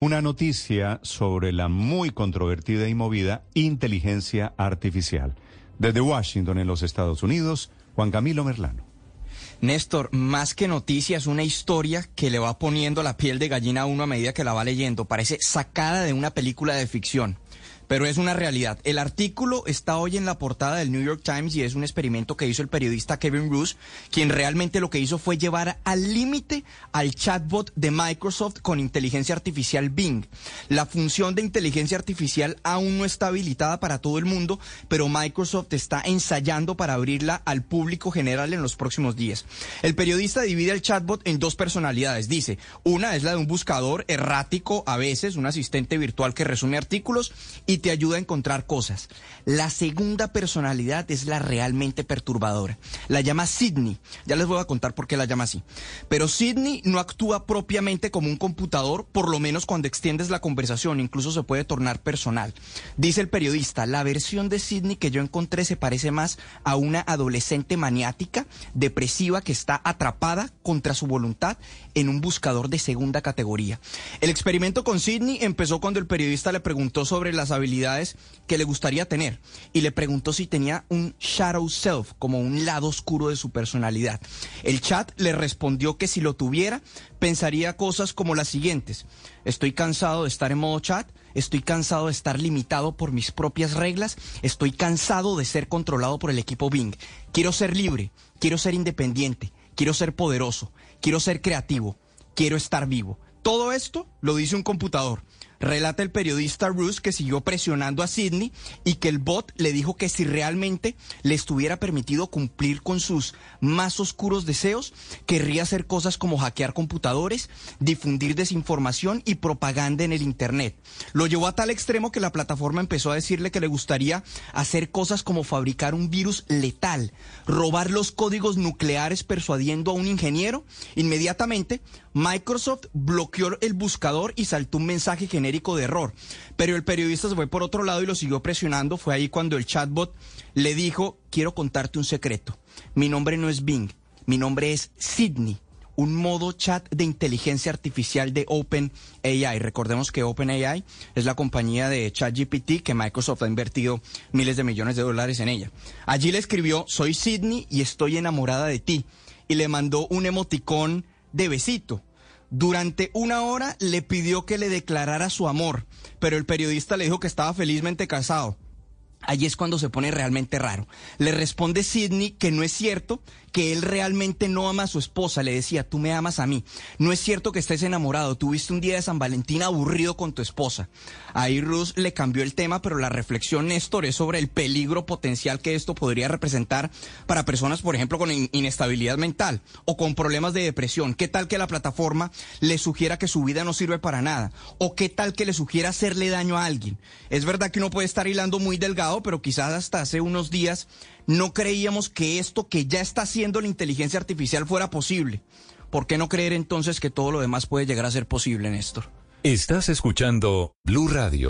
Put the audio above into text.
Una noticia sobre la muy controvertida y movida inteligencia artificial. Desde Washington, en los Estados Unidos, Juan Camilo Merlano. Néstor, más que noticias, una historia que le va poniendo la piel de gallina a uno a medida que la va leyendo. Parece sacada de una película de ficción pero es una realidad. El artículo está hoy en la portada del New York Times y es un experimento que hizo el periodista Kevin Roos, quien realmente lo que hizo fue llevar al límite al chatbot de Microsoft con inteligencia artificial Bing. La función de inteligencia artificial aún no está habilitada para todo el mundo, pero Microsoft está ensayando para abrirla al público general en los próximos días. El periodista divide el chatbot en dos personalidades. Dice, una es la de un buscador errático, a veces un asistente virtual que resume artículos, y te ayuda a encontrar cosas. La segunda personalidad es la realmente perturbadora. La llama Sidney. Ya les voy a contar por qué la llama así. Pero Sidney no actúa propiamente como un computador, por lo menos cuando extiendes la conversación, incluso se puede tornar personal. Dice el periodista, la versión de Sidney que yo encontré se parece más a una adolescente maniática, depresiva, que está atrapada contra su voluntad en un buscador de segunda categoría. El experimento con Sidney empezó cuando el periodista le preguntó sobre las habilidades que le gustaría tener y le preguntó si tenía un shadow self, como un lado oscuro de su personalidad. El chat le respondió que si lo tuviera, pensaría cosas como las siguientes. Estoy cansado de estar en modo chat, estoy cansado de estar limitado por mis propias reglas, estoy cansado de ser controlado por el equipo Bing. Quiero ser libre, quiero ser independiente, quiero ser poderoso, quiero ser creativo, quiero estar vivo. Todo esto lo dice un computador. Relata el periodista Bruce que siguió presionando a Sidney y que el bot le dijo que si realmente le estuviera permitido cumplir con sus más oscuros deseos, querría hacer cosas como hackear computadores, difundir desinformación y propaganda en el Internet. Lo llevó a tal extremo que la plataforma empezó a decirle que le gustaría hacer cosas como fabricar un virus letal, robar los códigos nucleares persuadiendo a un ingeniero. Inmediatamente, Microsoft bloqueó el buscador y saltó un mensaje genérico de error. Pero el periodista se fue por otro lado y lo siguió presionando. Fue ahí cuando el chatbot le dijo, quiero contarte un secreto. Mi nombre no es Bing, mi nombre es Sidney un modo chat de inteligencia artificial de OpenAI. Recordemos que OpenAI es la compañía de ChatGPT que Microsoft ha invertido miles de millones de dólares en ella. Allí le escribió, soy Sidney y estoy enamorada de ti. Y le mandó un emoticón de besito. Durante una hora le pidió que le declarara su amor, pero el periodista le dijo que estaba felizmente casado. Allí es cuando se pone realmente raro. Le responde Sidney que no es cierto, que él realmente no ama a su esposa. Le decía, tú me amas a mí. No es cierto que estés enamorado. Tuviste un día de San Valentín aburrido con tu esposa. Ahí Ruth le cambió el tema, pero la reflexión, Néstor, es sobre el peligro potencial que esto podría representar para personas, por ejemplo, con inestabilidad mental o con problemas de depresión. ¿Qué tal que la plataforma le sugiera que su vida no sirve para nada? ¿O qué tal que le sugiera hacerle daño a alguien? Es verdad que uno puede estar hilando muy delgado, pero quizás hasta hace unos días no creíamos que esto que ya está haciendo la inteligencia artificial fuera posible. ¿Por qué no creer entonces que todo lo demás puede llegar a ser posible, Néstor? Estás escuchando Blue Radio.